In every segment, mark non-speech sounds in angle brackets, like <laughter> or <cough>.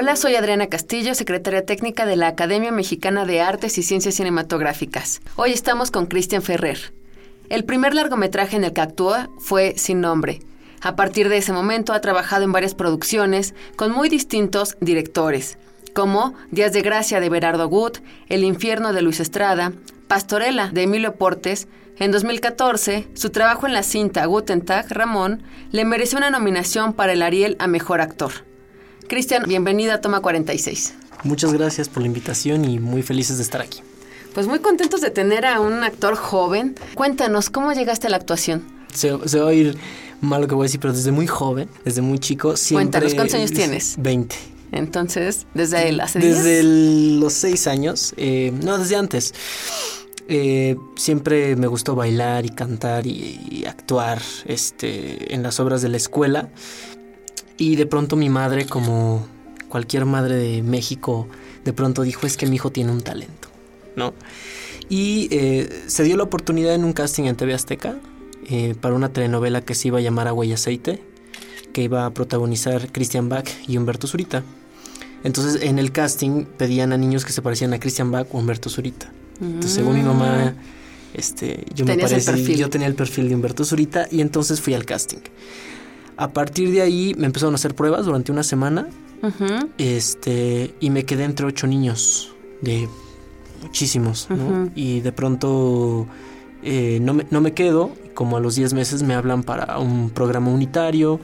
Hola, soy Adriana Castillo, secretaria técnica de la Academia Mexicana de Artes y Ciencias Cinematográficas. Hoy estamos con Cristian Ferrer. El primer largometraje en el que actúa fue Sin Nombre. A partir de ese momento ha trabajado en varias producciones con muy distintos directores, como Días de Gracia de Berardo Gut, El Infierno de Luis Estrada, Pastorela de Emilio Portes. En 2014, su trabajo en la cinta Guten Tag Ramón le mereció una nominación para el Ariel a Mejor Actor. Cristian, bienvenida a Toma 46. Muchas gracias por la invitación y muy felices de estar aquí. Pues muy contentos de tener a un actor joven. Cuéntanos, ¿cómo llegaste a la actuación? Se, se va a oír mal lo que voy a decir, pero desde muy joven, desde muy chico, siempre... Cuéntanos, ¿cuántos años tienes? 20. Entonces, ¿desde él hace Desde el- los 6 años, eh, no, desde antes. Eh, siempre me gustó bailar y cantar y, y actuar este, en las obras de la escuela. Y de pronto mi madre, como cualquier madre de México, de pronto dijo, es que mi hijo tiene un talento, ¿no? Y eh, se dio la oportunidad en un casting en TV Azteca eh, para una telenovela que se iba a llamar Agua y Aceite, que iba a protagonizar Christian Bach y Humberto Zurita. Entonces en el casting pedían a niños que se parecían a Christian Bach o Humberto Zurita. Entonces según mi mamá, este, yo me Mm. Perfil. yo tenía el perfil de Humberto Zurita y entonces fui al casting. A partir de ahí me empezaron a hacer pruebas durante una semana este, y me quedé entre ocho niños de muchísimos. Y de pronto eh, no, me, no me quedo, como a los 10 meses me hablan para un programa unitario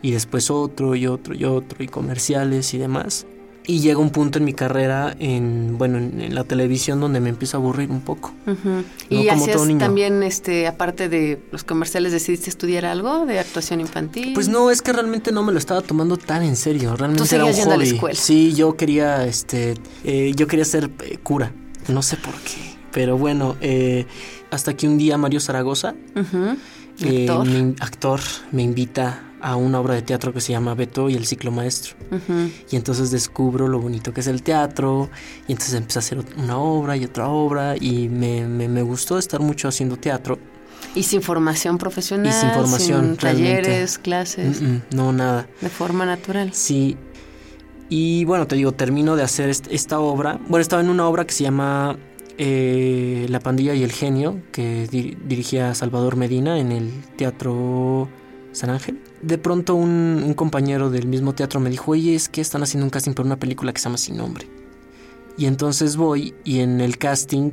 y después otro y otro y otro y comerciales y demás. Y llega un punto en mi carrera en, bueno, en, en la televisión donde me empiezo a aburrir un poco. Ujú. No Y como hacías todo niño. también, este, aparte de los comerciales, ¿decidiste estudiar algo de actuación infantil? Pues no, es que realmente no me lo estaba tomando tan en serio. Realmente Tú era un yendo a la hobby. escuela. Sí, yo quería, este, eh, yo quería ser eh, cura. No sé por qué. Pero bueno, eh, hasta que un día Mario Zaragoza, Ujú. eh, Actor. mi actor, me invita a una obra de teatro que se llama Beto y el ciclo maestro. Ujú. Y entonces descubro lo bonito que es el teatro. Y entonces empecé a hacer una obra y otra obra. Y me, me, me gustó estar mucho haciendo teatro. Y sin formación profesional, Y sin formación, sin talleres, clases, Mm, mm, no, nada. de forma natural. Sí. Y bueno, te digo, termino de hacer est- esta obra. Bueno, estaba en una obra que se llama eh, La pandilla y el genio, que dir- dirigía Salvador Medina en el Teatro San Ángel. De pronto un, compañero del mismo teatro me dijo, oye, es que están haciendo un casting para una película que se llama Sin Nombre. Y entonces voy y en el casting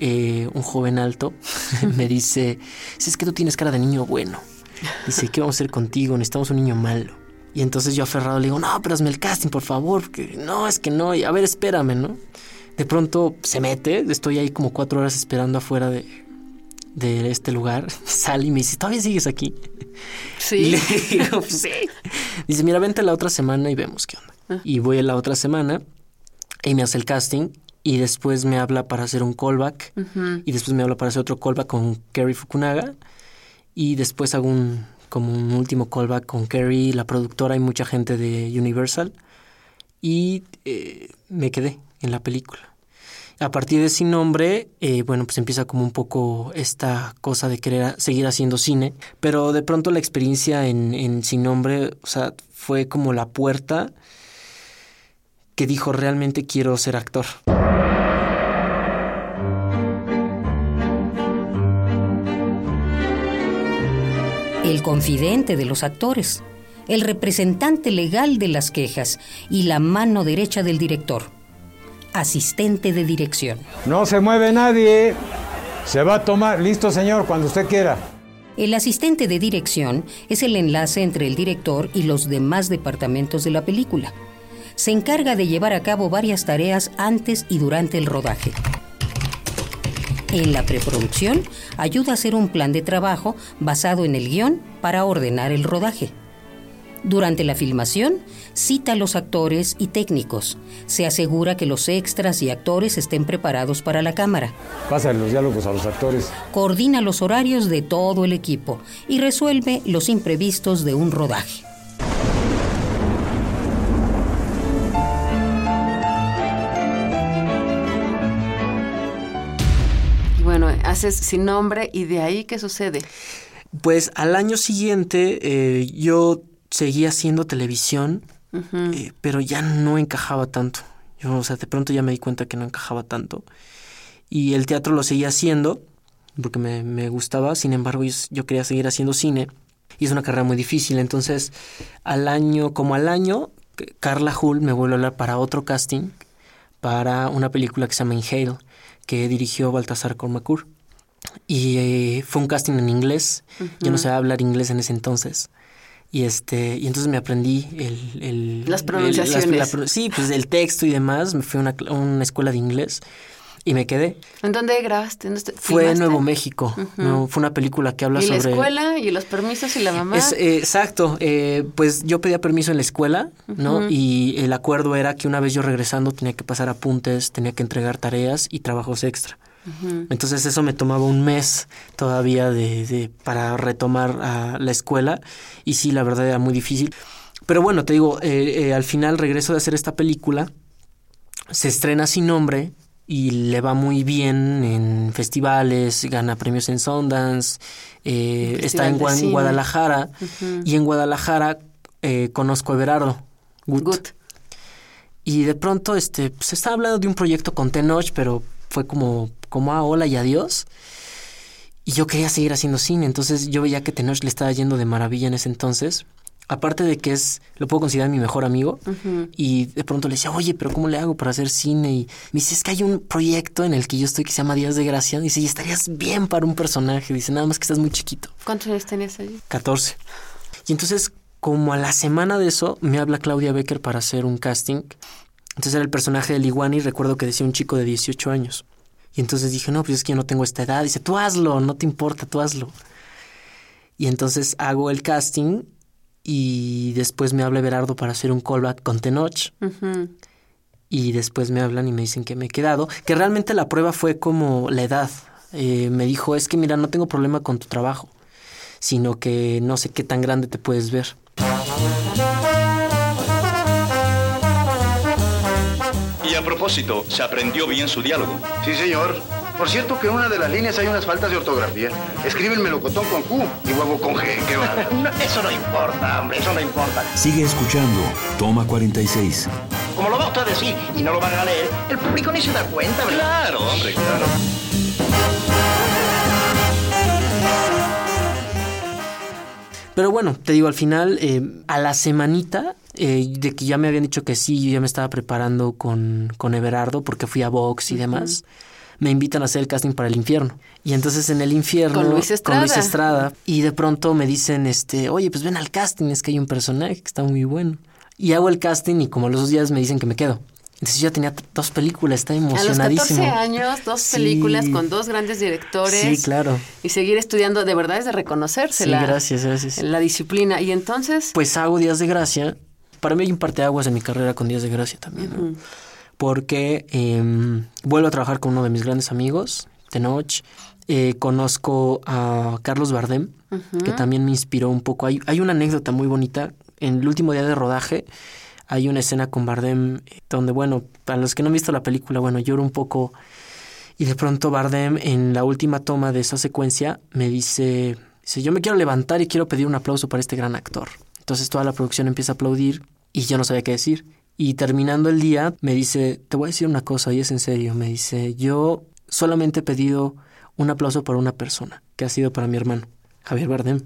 eh, un joven alto <laughs> me dice, si es que tú tienes cara de niño bueno. Dice, ¿qué vamos a hacer contigo? Necesitamos un niño malo. Y entonces yo aferrado le digo, no, pero hazme el casting, por favor. No, es que no. Y a ver, espérame, ¿no? De pronto se mete, estoy ahí como cuatro horas esperando afuera de, de este lugar. <laughs> Sale y me dice, ¿todavía sigues aquí? Y Sí. le digo, "Pues sí. <laughs> Dice, mira, vente la otra semana y vemos qué onda. Y voy a la otra semana y me hace el casting y después me habla para hacer un callback y después me habla para hacer otro callback con Kerry Fukunaga y después hago un como un último callback con Kerry, la productora y mucha gente de Universal y eh, me quedé en la película. A partir de Sin Nombre, eh, bueno, pues empieza como un poco esta cosa de querer seguir haciendo cine, pero de pronto la experiencia en, en Sin Nombre, o sea, fue como la puerta que dijo realmente quiero ser actor. el confidente de los actores, el representante legal de las quejas y la mano derecha del director, asistente de dirección. No se mueve nadie. Se va a tomar. Listo, señor, cuando usted quiera. El asistente de dirección es el enlace entre el director y los demás departamentos de la película. Se encarga de llevar a cabo varias tareas antes y durante el rodaje. En la preproducción, ayuda a hacer un plan de trabajo basado en el guion para ordenar el rodaje. Durante la filmación, cita a los actores y técnicos. Se asegura que los extras y actores estén preparados para la cámara. Pasa los diálogos a los actores. Coordina los horarios de todo el equipo y resuelve los imprevistos de un rodaje. Y bueno, haces sin nombre y de ahí, ¿qué sucede? Pues al año siguiente eh, yo seguía haciendo televisión, eh, pero ya no encajaba tanto. Yo, o sea, de pronto ya me di cuenta que no encajaba tanto. Y el teatro lo seguía haciendo porque me, me gustaba, sin embargo yo, yo quería seguir haciendo cine y es una carrera muy difícil. Entonces, al año, como al año, Carla Hull me vuelve a hablar para otro casting para una película que se llama Inhale, que dirigió Baltasar Cormacur. Y eh, fue un casting en inglés. Yo no sabía hablar inglés en ese entonces. Y este, y entonces me aprendí el, el Las el- pronunciaciones. la pro- sí, pues el texto y demás. Me fui a una, una escuela de inglés y me quedé. ¿En dónde grabaste? ¿Dónde te- Fue en? Nuevo México. No, fue una película que habla ¿Y la sobre. escuela? ¿Y los permisos y la mamá? Es, eh, exacto, eh, pues yo pedía permiso en la escuela, ¿no? Y el acuerdo era que una vez yo regresando tenía que pasar apuntes, tenía que entregar tareas y trabajos extra. Entonces eso me tomaba un mes todavía de, de- para retomar a la escuela y sí, la verdad era muy difícil. Pero bueno, te digo, eh, eh, al final regreso de hacer esta película, se estrena sin nombre y le va muy bien en festivales, gana premios en Sundance, eh, está en, Gua- Cine. Guadalajara y en Guadalajara conozco a Everardo Gut. Gut. Y de pronto este, se estaba hablando de un proyecto con Tenoch, pero fue como, como a hola y adiós. Y yo quería seguir haciendo cine, entonces yo veía que Tenoch le estaba yendo de maravilla en ese entonces. Aparte de que es, lo puedo considerar mi mejor amigo. Y de pronto le decía, oye, pero ¿cómo le hago para hacer cine? Y me dice, es que hay un proyecto en el que yo estoy que se llama Días de Gracia. Dice, y estarías bien para un personaje. Dice, nada más que estás muy chiquito. ¿Cuántos años tenías allí? 14. Y entonces, como a la semana de eso, me habla Claudia Becker para hacer un casting. Entonces era el personaje de Liguani y recuerdo que decía un chico de 18 años. Y entonces dije, no, pues es que yo no tengo esta edad. Dice, tú hazlo, no te importa, tú hazlo. Y entonces hago el casting y después me habla Everardo para hacer un callback con Tenoch. Y después me hablan y me dicen que me he quedado. Que realmente la prueba fue como la edad. Eh, me dijo, es que mira, no tengo problema con tu trabajo, sino que no sé qué tan grande te puedes ver. A propósito, ¿se aprendió bien su diálogo? Sí, señor. Por cierto que en una de las líneas hay unas faltas de ortografía. Escribe el melocotón con Q y huevo con G. Qué. <laughs> No, eso no importa, hombre, eso no importa. Sigue escuchando. Toma 46. Como lo va usted a decir y no lo van a leer, el público ni se da cuenta, ¿verdad? Claro, hombre, claro. Pero bueno, te digo, al final, eh, a la semanita eh, de que ya me habían dicho que sí, yo ya me estaba preparando con, con Everardo porque fui a Vox y demás. Me invitan a hacer el casting para el infierno. Y entonces en el infierno. Con Luis Estrada. Luis Estrada, Y de pronto me dicen, este, oye, pues ven al casting, es que hay un personaje que está muy bueno. Y hago el casting y como a los dos días me dicen que me quedo. Entonces yo ya tenía dos películas, estaba A los emocionadísimo. 14 años, dos Sí. películas con dos grandes directores. Sí, claro. Y seguir estudiando, de verdad es de reconocerse Sí, gracias, gracias. la disciplina. Y entonces, Pues hago Días de Gracia. Para mí hay un parteaguas en mi carrera con Días de Gracia también, ¿no? Porque em, vuelvo a trabajar con uno de mis grandes amigos, Tenoch. Eh, conozco a Carlos Bardem, que también me inspiró un poco. Hay, hay una anécdota muy bonita. En el último día de rodaje hay una escena con Bardem eh, donde, bueno, para los que no han visto la película, bueno, lloro un poco. Y de pronto Bardem, en la última toma de esa secuencia, me dice, dice, yo me quiero levantar y quiero pedir un aplauso para este gran actor. Entonces toda la producción empieza a aplaudir y yo no sabía qué decir. Y terminando el día, me dice, te voy a decir una cosa y es en serio. Me dice, yo solamente he pedido un aplauso para una persona, que ha sido para mi hermano, Javier Bardem.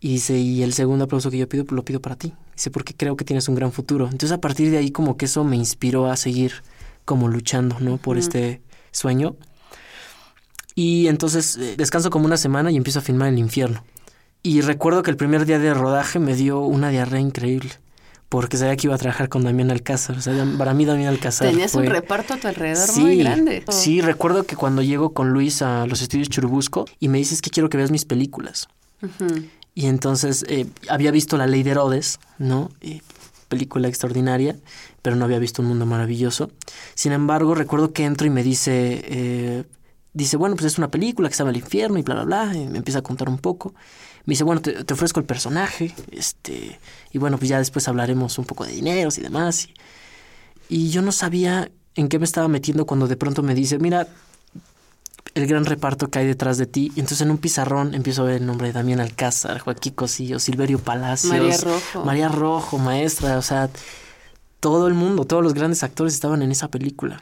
Y dice, y el segundo aplauso que yo pido, pues lo pido para ti. Dice, porque creo que tienes un gran futuro. Entonces a partir de ahí como que eso me inspiró a seguir como luchando, ¿no? Por este sueño. Y entonces eh, descanso como una semana y empiezo a filmar El Infierno. Y recuerdo que el primer día de rodaje me dio una diarrea increíble. Porque sabía que iba a trabajar con Damián Alcázar. O sea, para mí Damián Alcázar. Tenías un reparto a tu alrededor Sí, muy grande. Sí, recuerdo que cuando llego con Luis a los estudios Churubusco y me dices que quiero que veas mis películas. Y entonces eh, había visto La Ley de Herodes, ¿no? Y película extraordinaria, pero no había visto Un Mundo Maravilloso. Sin embargo, recuerdo que entro y me dice, eh, dice, bueno, pues es una película que se llama El Infierno y bla, bla, bla. Y me empieza a contar un poco. Me dice, bueno, te, te ofrezco el personaje, este, y bueno, pues ya después hablaremos un poco de dineros y demás. Y, y yo no sabía en qué me estaba metiendo cuando de pronto me dice, mira, el gran reparto que hay detrás de ti. Y entonces en un pizarrón empiezo a ver el nombre de Damián Alcázar, Joaquín Cosillo, Silverio Palacios, María Rojo. María Rojo, maestra, o sea, todo el mundo, todos los grandes actores estaban en esa película.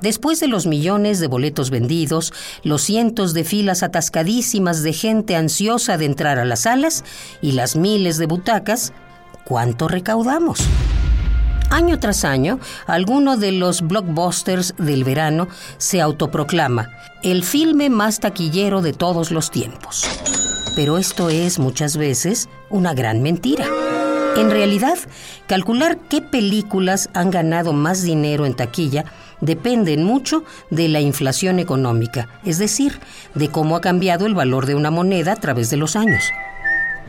Después de los millones de boletos vendidos, los cientos de filas atascadísimas de gente ansiosa de entrar a las salas y las miles de butacas, ¿cuánto recaudamos? Año tras año, alguno de los blockbusters del verano se autoproclama el filme más taquillero de todos los tiempos. Pero esto es muchas veces una gran mentira. En realidad, calcular qué películas han ganado más dinero en taquilla depende mucho de la inflación económica, es decir, de cómo ha cambiado el valor de una moneda a través de los años.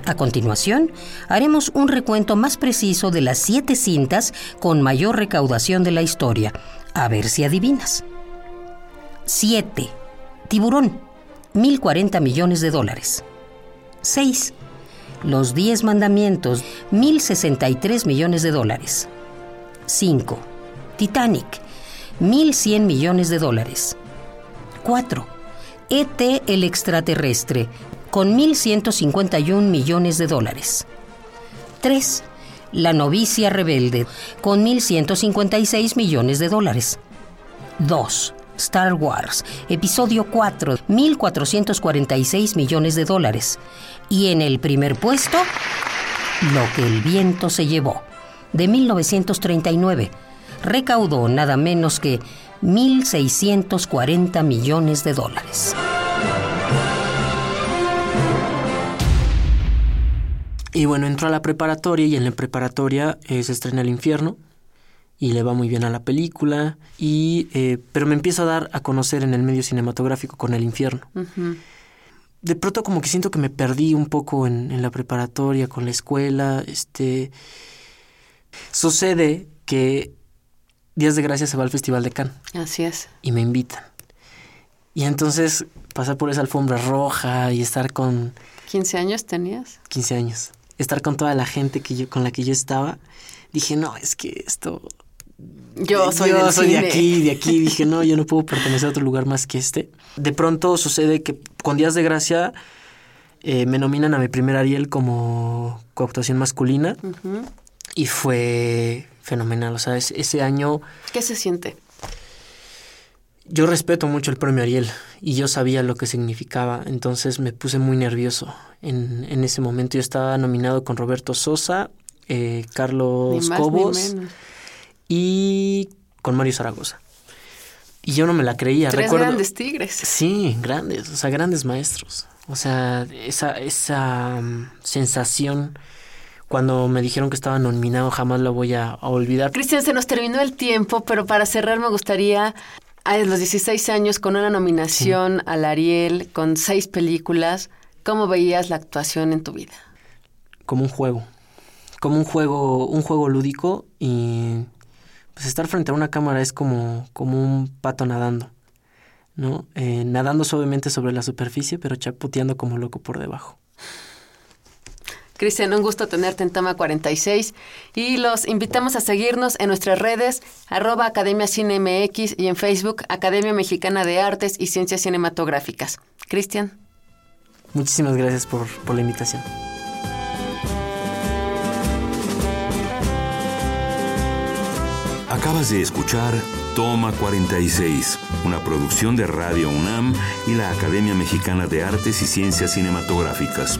A continuación, haremos un recuento más preciso de las siete cintas con mayor recaudación de la historia. A ver si adivinas. 7. Tiburón, 1.040 millones de dólares. 6. Los 10 mandamientos, 1.063 millones de dólares. 5. Titanic, 1.100 millones de dólares. 4. ET el extraterrestre, con 1.151 millones de dólares. 3. La novicia rebelde, con 1.156 millones de dólares. 2. Star Wars, episodio 4, 1.446 millones de dólares. Y en el primer puesto, Lo que el viento se llevó, de 1939. Recaudó nada menos que 1.640 millones de dólares. Y bueno, entró a la preparatoria y en la preparatoria eh, se estrena El Infierno y le va muy bien a la película, y, eh, pero me empiezo a dar a conocer en el medio cinematográfico con El Infierno. De pronto como que siento que me perdí un poco en, en la preparatoria, con la escuela. Este, sucede que Días de Gracia se va al Festival de Cannes Así es. y me invitan. Y entonces pasar por esa alfombra roja y estar con ¿15 años tenías? 15 años, estar con toda la gente que yo, con la que yo estaba, dije, no, es que esto... Yo soy, yo del soy de aquí, de aquí. <laughs> Dije, no, yo no puedo pertenecer a otro lugar más que este. De pronto sucede que con Días de Gracia eh, me nominan a mi primer Ariel como coactuación masculina y fue fenomenal. O sea, es- ese año ¿Qué se siente? yo respeto mucho el premio Ariel y yo sabía lo que significaba, entonces me puse muy nervioso en, en ese momento. Yo estaba nominado con Roberto Sosa, eh, Carlos más Cobos y con Mario Zaragoza. Y yo no me la creía. Tres Recuerdo, grandes tigres. Sí, grandes, o sea, grandes maestros. O sea, esa, esa mm, sensación cuando me dijeron que estaba nominado jamás la voy a, a olvidar. Cristian, se nos terminó el tiempo, pero para cerrar me gustaría, a los 16 años, con una nominación al Ariel, con seis películas, ¿cómo veías la actuación en tu vida? como un juego, como un juego, un juego lúdico y pues estar frente a una cámara es como, como un pato nadando, ¿no? Eh, nadando suavemente sobre la superficie, pero chapoteando como loco por debajo. Cristian, un gusto tenerte en Toma 46 y los invitamos a seguirnos en nuestras redes, arroba Academia Cine MX y en Facebook, Academia Mexicana de Artes y Ciencias Cinematográficas. Cristian. Muchísimas gracias por, por la invitación. Acabas de escuchar Toma 46, una producción de Radio UNAM y la Academia Mexicana de Artes y Ciencias Cinematográficas.